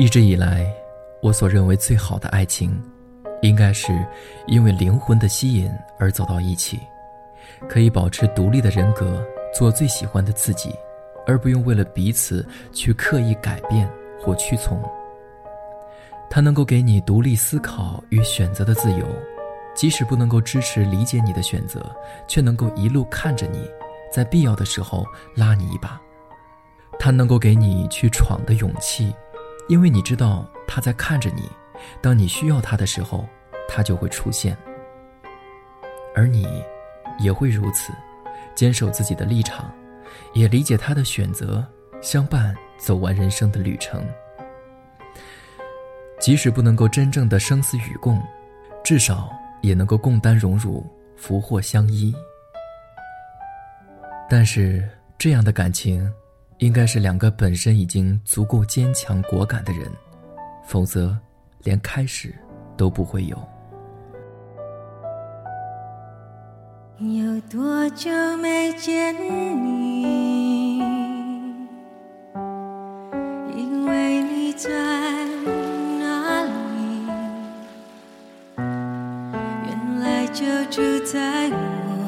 一直以来，我所认为最好的爱情，应该是因为灵魂的吸引而走到一起，可以保持独立的人格，做最喜欢的自己，而不用为了彼此去刻意改变或屈从。他能够给你独立思考与选择的自由，即使不能够支持理解你的选择，却能够一路看着你，在必要的时候拉你一把。他能够给你去闯的勇气。因为你知道他在看着你，当你需要他的时候，他就会出现。而你，也会如此，坚守自己的立场，也理解他的选择，相伴走完人生的旅程。即使不能够真正的生死与共，至少也能够共担荣辱，福祸相依。但是这样的感情。应该是两个本身已经足够坚强果敢的人，否则，连开始都不会有。有多久没见你？因为你在哪里？原来就住在我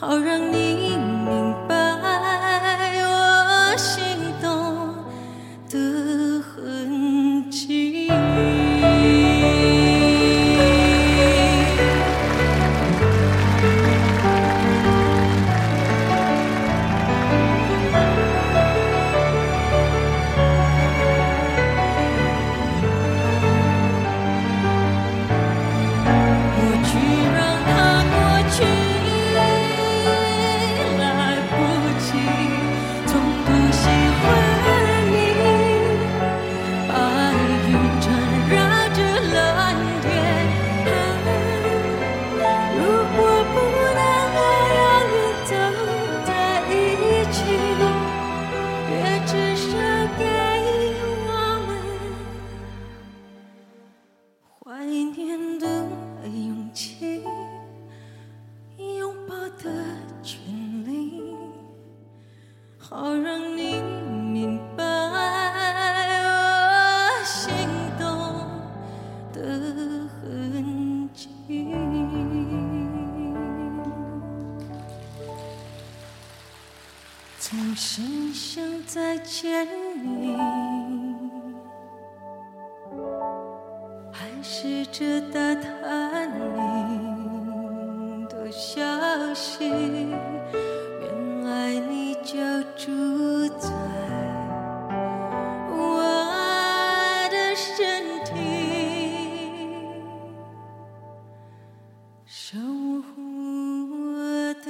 好让你总是想再见你，还试着打探你的消息。守护我的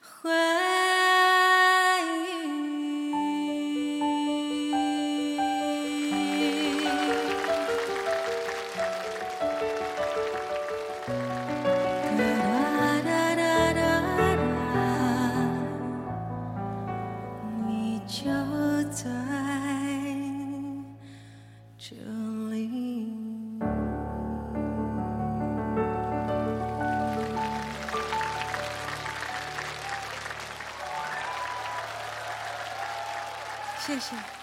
回忆哒哒哒哒哒哒你就在这里。谢谢。